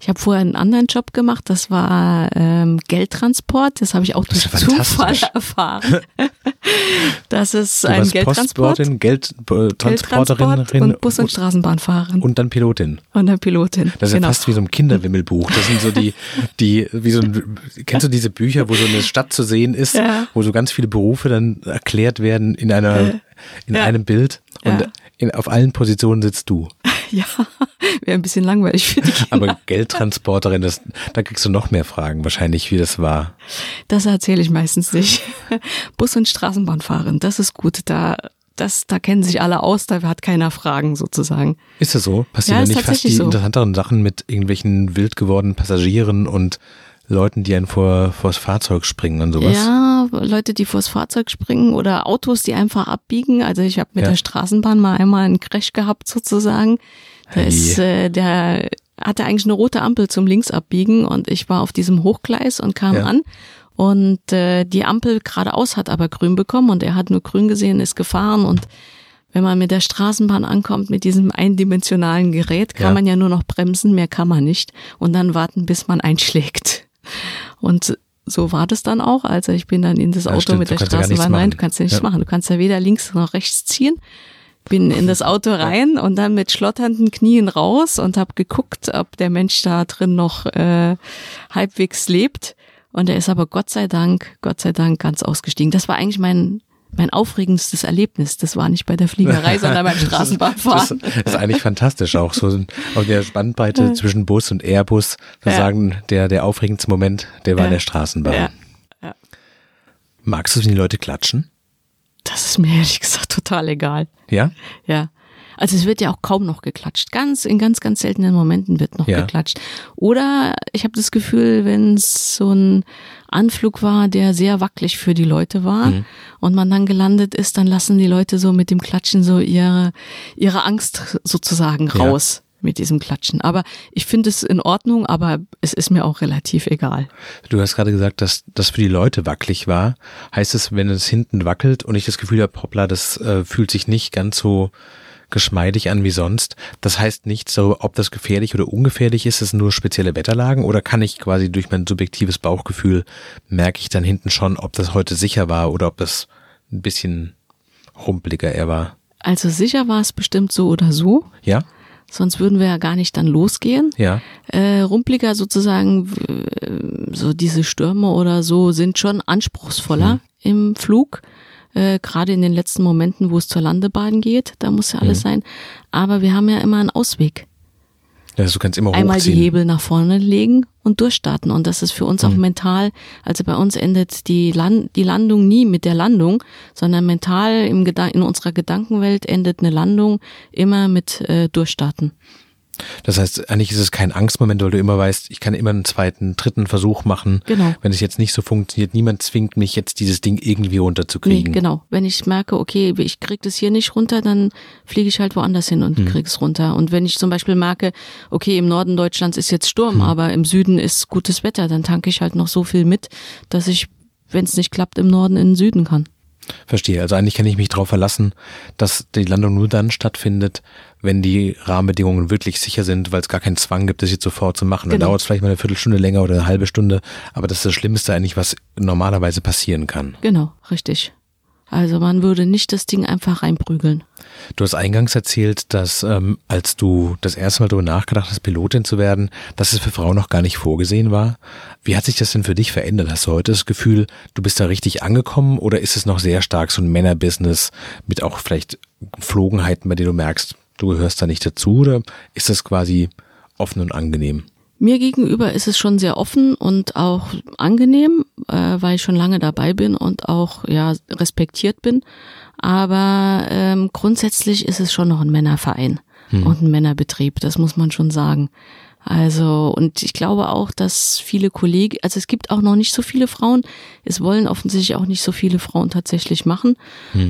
ich habe vorher einen anderen Job gemacht, das war ähm, Geldtransport, das habe ich auch durch Zufall erfahren. das ist Du ein Geldtransport, Postbotin, Geldtransporterin Geldtransport und Bus- und Straßenbahnfahrerin und, und dann Pilotin. eine Pilotin. Das ist genau. ja fast wie so ein Kinderwimmelbuch. Das sind so die, die, wie so ein, kennst du diese Bücher, wo so eine Stadt zu sehen ist, Ja. wo so ganz viele Berufe dann erklärt werden in einer, in ja. einem Bild und Ja. In, auf allen Positionen sitzt du. Ja, wäre ein bisschen langweilig für die Kinder. Aber Geldtransporterin, das, da kriegst du noch mehr Fragen wahrscheinlich, wie das war. Das erzähle ich meistens nicht. Bus- und Straßenbahnfahrerin, das ist gut. Da, das, da kennen sich alle aus, da hat keiner Fragen sozusagen. Ist das so? Passieren Ja, nicht fast die so. interessanteren Sachen mit irgendwelchen wild gewordenen Passagieren und Leuten, die einen vor, vors Fahrzeug springen und sowas? Ja, Leute, die vors Fahrzeug springen oder Autos, die einfach abbiegen. Also ich habe mit Ja. der Straßenbahn mal einmal einen Crash gehabt sozusagen. Da Hey. ist äh, der hatte eigentlich eine rote Ampel zum Linksabbiegen und ich war auf diesem Hochgleis und kam Ja. an und äh, die Ampel geradeaus hat aber grün bekommen und er hat nur grün gesehen, ist gefahren und wenn man mit der Straßenbahn ankommt, mit diesem eindimensionalen Gerät, kann Ja. man ja nur noch bremsen, mehr kann man nicht und dann warten, bis man einschlägt. Und so war das dann auch. Also ich bin dann in das Ja, Auto stimmt, mit der ja Straßenbahn rein. Du kannst ja nichts Ja. machen. Du kannst ja weder links noch rechts ziehen. Bin in das Auto rein und dann mit schlotternden Knien raus und habe geguckt, ob der Mensch da drin noch äh, halbwegs lebt. Und er ist aber Gott sei Dank, Gott sei Dank ganz ausgestiegen. Das war eigentlich mein mein aufregendstes Erlebnis. Das war nicht bei der Fliegerei, sondern beim Das, Straßenbahnfahren. das ist eigentlich fantastisch auch so auf der Spannbreite zwischen Bus und Airbus. Da Ja. sagen, der, der aufregendste Moment, der war Ja. in der Straßenbahn. Ja. Ja. Magst du es, wenn die Leute klatschen? Das ist mir ehrlich gesagt total egal. Ja? Ja. Also es wird ja auch kaum noch geklatscht. Ganz in ganz ganz seltenen Momenten wird noch Ja. geklatscht. Oder ich habe das Gefühl, wenn es so ein Anflug war, der sehr wackelig für die Leute war Mhm. und man dann gelandet ist, dann lassen die Leute so mit dem Klatschen so ihre ihre Angst sozusagen Ja. raus mit diesem Klatschen. Aber ich finde es in Ordnung, aber es ist mir auch relativ egal. Du hast gerade gesagt, dass das für die Leute wackelig war. Heißt es, wenn es hinten wackelt und ich das Gefühl habe, hoppla, das äh, fühlt sich nicht ganz so geschmeidig an wie sonst. Das heißt nicht so, ob das gefährlich oder ungefährlich ist, es sind nur spezielle Wetterlagen oder kann ich quasi durch mein subjektives Bauchgefühl merke ich dann hinten schon, ob das heute sicher war oder ob das ein bisschen rumpeliger eher war. Also sicher war es bestimmt so oder so, Ja? sonst würden wir ja gar nicht dann losgehen. Ja. äh, rumpliger sozusagen, so diese Stürme oder so sind schon anspruchsvoller Mhm. im Flug. Äh, Gerade in den letzten Momenten, wo es zur Landebahn geht, da muss ja Mhm. alles sein. Aber wir haben ja immer einen Ausweg. Also du kannst immer Einmal die hochziehen. Hebel nach vorne legen und durchstarten. Und das ist für uns auch Mhm. mental, also bei uns endet die, Land die Landung nie mit der Landung, sondern mental im Gedan in unserer Gedankenwelt endet eine Landung immer mit äh, Durchstarten. Das heißt, eigentlich ist es kein Angstmoment, weil du immer weißt, ich kann immer einen zweiten, dritten Versuch machen. Genau. Wenn es jetzt nicht so funktioniert, niemand zwingt mich jetzt dieses Ding irgendwie Nee, runterzukriegen. genau. Wenn ich merke, okay, ich krieg das hier nicht runter, dann fliege ich halt woanders hin Mhm. und krieg es runter. Und wenn ich zum Beispiel merke, okay, im Norden Deutschlands ist jetzt Mhm. Sturm, aber im Süden ist gutes Wetter, dann tanke ich halt noch so viel mit, dass ich wenn es nicht klappt, im Norden in den Süden kann. Verstehe. Also eigentlich kann ich mich darauf verlassen, dass die Landung nur dann stattfindet, wenn die Rahmenbedingungen wirklich sicher sind, weil es gar keinen Zwang gibt, das jetzt sofort zu machen. Dann Genau. dauert es vielleicht mal eine Viertelstunde länger oder eine halbe Stunde, aber das ist das Schlimmste eigentlich, was normalerweise passieren kann. Genau, richtig. Also man würde nicht das Ding einfach reinprügeln. Du hast eingangs erzählt, dass ähm, als du das erste Mal darüber nachgedacht hast, Pilotin zu werden, dass es für Frauen noch gar nicht vorgesehen war. Wie hat sich das denn für dich verändert? Hast du heute das Gefühl, du bist da richtig angekommen oder ist es noch sehr stark so ein Männerbusiness mit auch vielleicht Geflogenheiten, bei denen du merkst, du gehörst da nicht dazu oder ist das quasi offen und angenehm? Mir gegenüber ist es schon sehr offen und auch angenehm, äh, weil ich schon lange dabei bin und auch ja respektiert bin. Aber ähm, grundsätzlich ist es schon noch ein Männerverein und ein Männerbetrieb, das muss man schon sagen. Also, und ich glaube auch, dass viele Kollegen, also es gibt auch noch nicht so viele Frauen, es wollen offensichtlich auch nicht so viele Frauen tatsächlich machen.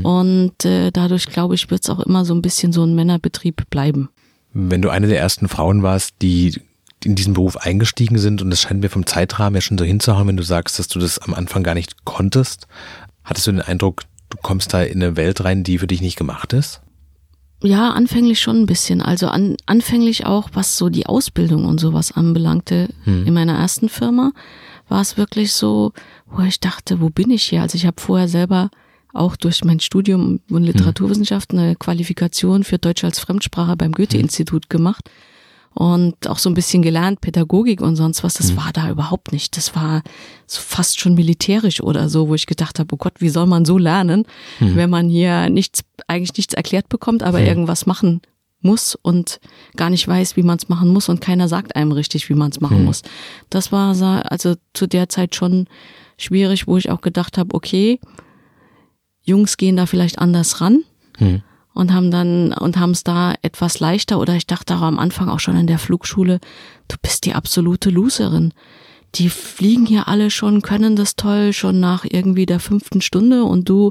Und äh, dadurch, glaube ich, wird es auch immer so ein bisschen so ein Männerbetrieb bleiben. Wenn du eine der ersten Frauen warst, die in diesen Beruf eingestiegen sind und es scheint mir vom Zeitrahmen ja schon so hinzuhauen, wenn du sagst, dass du das am Anfang gar nicht konntest, hattest du den Eindruck, du kommst da in eine Welt rein, die für dich nicht gemacht ist? Ja, anfänglich schon ein bisschen. Also an, anfänglich auch, was so die Ausbildung und sowas anbelangte. In meiner ersten Firma war es wirklich so, wo ich dachte, wo bin ich hier? Also ich habe vorher selber auch durch mein Studium und Literaturwissenschaft eine Qualifikation für Deutsch als Fremdsprache beim Goethe-Institut gemacht und auch so ein bisschen gelernt, Pädagogik und sonst was. Das war da überhaupt nicht. Das war so fast schon militärisch oder so, wo ich gedacht habe, oh Gott, wie soll man so lernen, wenn man hier nichts, eigentlich nichts erklärt bekommt, aber irgendwas machen muss und gar nicht weiß, wie man es machen muss und keiner sagt einem richtig, wie man es machen muss. Das war also zu der Zeit schon schwierig, wo ich auch gedacht habe, okay, Jungs gehen da vielleicht anders ran Hm. Und haben dann und haben es da etwas leichter oder ich dachte auch am Anfang auch schon in der Flugschule, du bist die absolute Loserin. Die fliegen hier alle schon, können das toll, schon nach irgendwie der fünften Stunde und du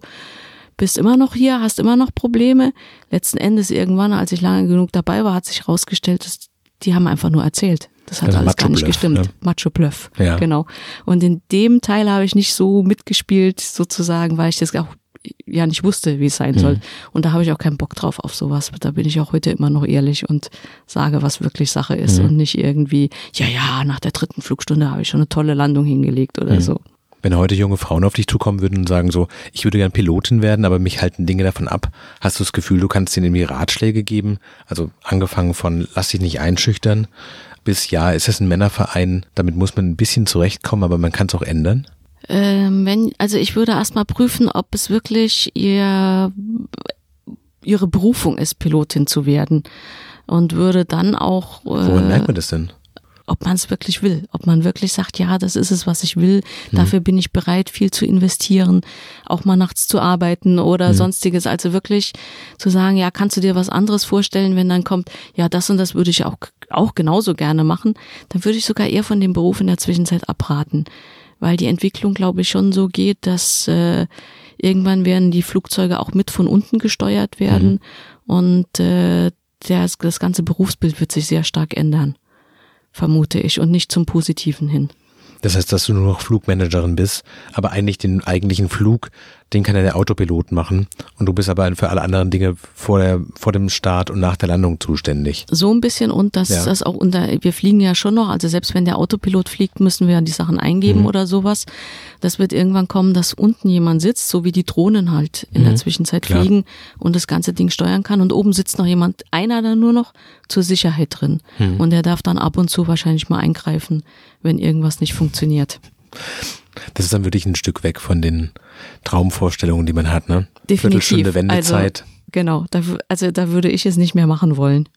bist immer noch hier, hast immer noch Probleme. Letzten Endes irgendwann, als ich lange genug dabei war, hat sich herausgestellt, dass die haben einfach nur erzählt. Das hat Also alles gar nicht gestimmt. ne? Macho Bluff. Ja. Genau. Und in dem Teil habe ich nicht so mitgespielt, sozusagen, weil ich das auch ja nicht wusste, wie es sein soll. Und da habe ich auch keinen Bock drauf auf sowas. Da bin ich auch heute immer noch ehrlich und sage, was wirklich Sache ist und nicht irgendwie, ja, ja, nach der dritten Flugstunde habe ich schon eine tolle Landung hingelegt oder so. Wenn heute junge Frauen auf dich zukommen würden und sagen so, ich würde gern Pilotin werden, aber mich halten Dinge davon ab, hast du das Gefühl, du kannst ihnen irgendwie Ratschläge geben? Also angefangen von lass dich nicht einschüchtern bis ja, es ist ein Männerverein, damit muss man ein bisschen zurechtkommen, aber man kann es auch ändern. Ähm, wenn, also ich würde erstmal prüfen, ob es wirklich ihr, ihre Berufung ist, Pilotin zu werden. Und würde dann auch, Woran äh, merkt man das denn? ob man es wirklich will, ob man wirklich sagt, ja, das ist es, was ich will, dafür bin ich bereit, viel zu investieren, auch mal nachts zu arbeiten oder sonstiges. Also wirklich zu sagen, ja, kannst du dir was anderes vorstellen, wenn dann kommt, ja, das und das würde ich auch, auch genauso gerne machen, dann würde ich sogar eher von dem Beruf in der Zwischenzeit abraten. Weil die Entwicklung, glaube ich, schon so geht, dass äh, irgendwann werden die Flugzeuge auch mit von unten gesteuert werden und äh, das, das ganze Berufsbild wird sich sehr stark ändern vermute ich, und nicht zum Positiven hin. Das heißt, dass du nur noch Flugmanagerin bist, aber eigentlich den eigentlichen Flug, den kann ja der Autopilot machen und du bist aber für alle anderen Dinge vor der, vor dem Start und nach der Landung zuständig. So ein bisschen und dass Ja. das auch unter, wir fliegen ja schon noch, also selbst wenn der Autopilot fliegt, müssen wir ja die Sachen eingeben Mhm. oder sowas. Das wird irgendwann kommen, dass unten jemand sitzt, so wie die Drohnen halt in der Zwischenzeit Mhm. Klar. fliegen und das ganze Ding steuern kann und oben sitzt noch jemand, einer da nur noch zur Sicherheit drin Mhm. und der darf dann ab und zu wahrscheinlich mal eingreifen, wenn irgendwas nicht funktioniert. Das ist dann wirklich ein Stück weg von den Traumvorstellungen, die man hat, ne? Definitiv. Viertelstunde Wendezeit. Also, genau, da, also da würde ich es nicht mehr machen wollen.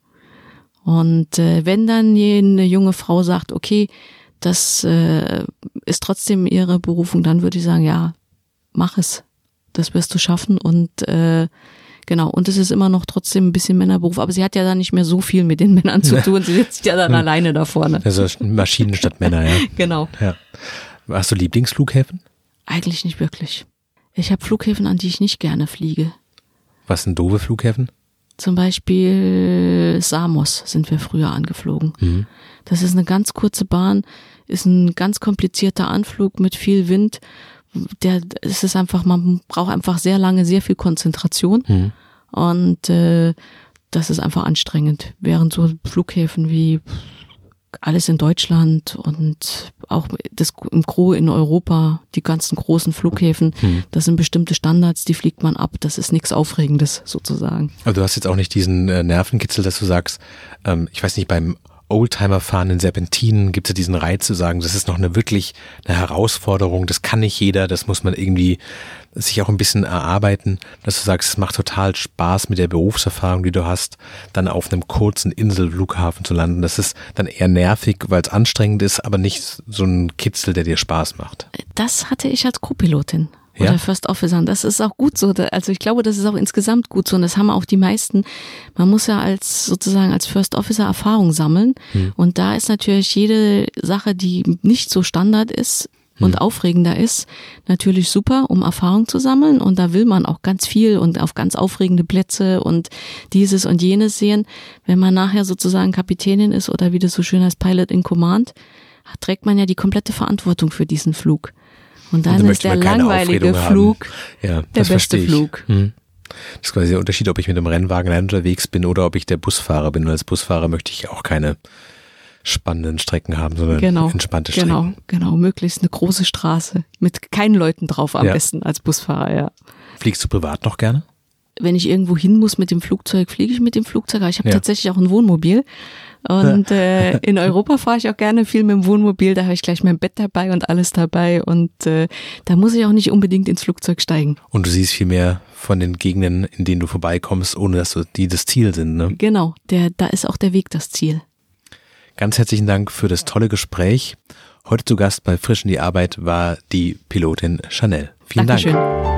Und äh, wenn dann eine junge Frau sagt, okay, das äh, ist trotzdem ihre Berufung, dann würde ich sagen, ja, mach es. Das wirst du schaffen und äh, genau, und es ist immer noch trotzdem ein bisschen Männerberuf, aber sie hat ja dann nicht mehr so viel mit den Männern zu tun, sie sitzt ja dann alleine da vorne. Also Maschinen statt Männer, ja. Genau. ja. Hast du Lieblingsflughäfen? Eigentlich nicht wirklich. Ich habe Flughäfen, an die ich nicht gerne fliege. Was sind doofe Flughäfen? Zum Beispiel Samos sind wir früher angeflogen. Mhm. Das ist eine ganz kurze Bahn, ist ein ganz komplizierter Anflug mit viel Wind, der, es ist einfach, man braucht einfach sehr lange, sehr viel Konzentration. Hm. Und äh, das ist einfach anstrengend. Während so Flughäfen wie alles in Deutschland und auch das im Gro in Europa, die ganzen großen Flughäfen, Hm. das sind bestimmte Standards, die fliegt man ab. Das ist nichts Aufregendes sozusagen. Aber du hast jetzt auch nicht diesen äh, Nervenkitzel, dass du sagst, ähm, ich weiß nicht, beim Oldtimer-Fahren in Serpentinen gibt es ja diesen Reiz zu sagen, das ist noch eine wirklich eine Herausforderung, das kann nicht jeder, das muss man irgendwie sich auch ein bisschen erarbeiten, dass du sagst, es macht total Spaß mit der Berufserfahrung, die du hast, dann auf einem kurzen Inselflughafen zu landen. Das ist dann eher nervig, weil es anstrengend ist, aber nicht so ein Kitzel, der dir Spaß macht. Das hatte ich als Co-Pilotin Ja? oder First Officer. Und das ist auch gut so. Also ich glaube, das ist auch insgesamt gut so. Und das haben auch die meisten. Man muss ja als sozusagen als First Officer Erfahrung sammeln. Und da ist natürlich jede Sache, die nicht so Standard ist und aufregender ist, natürlich super, um Erfahrung zu sammeln. Und da will man auch ganz viel und auf ganz aufregende Plätze und dieses und jenes sehen. Wenn man nachher sozusagen Kapitänin ist oder wie das so schön heißt, Pilot in Command, trägt man ja die komplette Verantwortung für diesen Flug. Und dann Und da ist der langweilige Aufregung haben. Flug Ja, der das beste. Flug. Hm. Das ist quasi der Unterschied, ob ich mit einem Rennwagen unterwegs bin oder ob ich der Busfahrer bin. Und als Busfahrer möchte ich auch keine spannenden Strecken haben, sondern Genau, entspannte Strecken. genau, genau, möglichst eine große Straße mit keinen Leuten drauf am Ja. besten als Busfahrer, ja. Fliegst du privat noch gerne? Wenn ich irgendwo hin muss mit dem Flugzeug, fliege ich mit dem Flugzeug. Aber ich habe Ja. tatsächlich auch ein Wohnmobil. Und äh, in Europa fahre ich auch gerne viel mit dem Wohnmobil. Da habe ich gleich mein Bett dabei und alles dabei. Und äh, da muss ich auch nicht unbedingt ins Flugzeug steigen. Und du siehst viel mehr von den Gegenden, in denen du vorbeikommst, ohne dass du die das Ziel sind. Ne? Genau, der, da ist auch der Weg das Ziel. Ganz herzlichen Dank für das tolle Gespräch. Heute zu Gast bei Frisch in die Arbeit war die Pilotin Chanel. Vielen Dankeschön. Dank.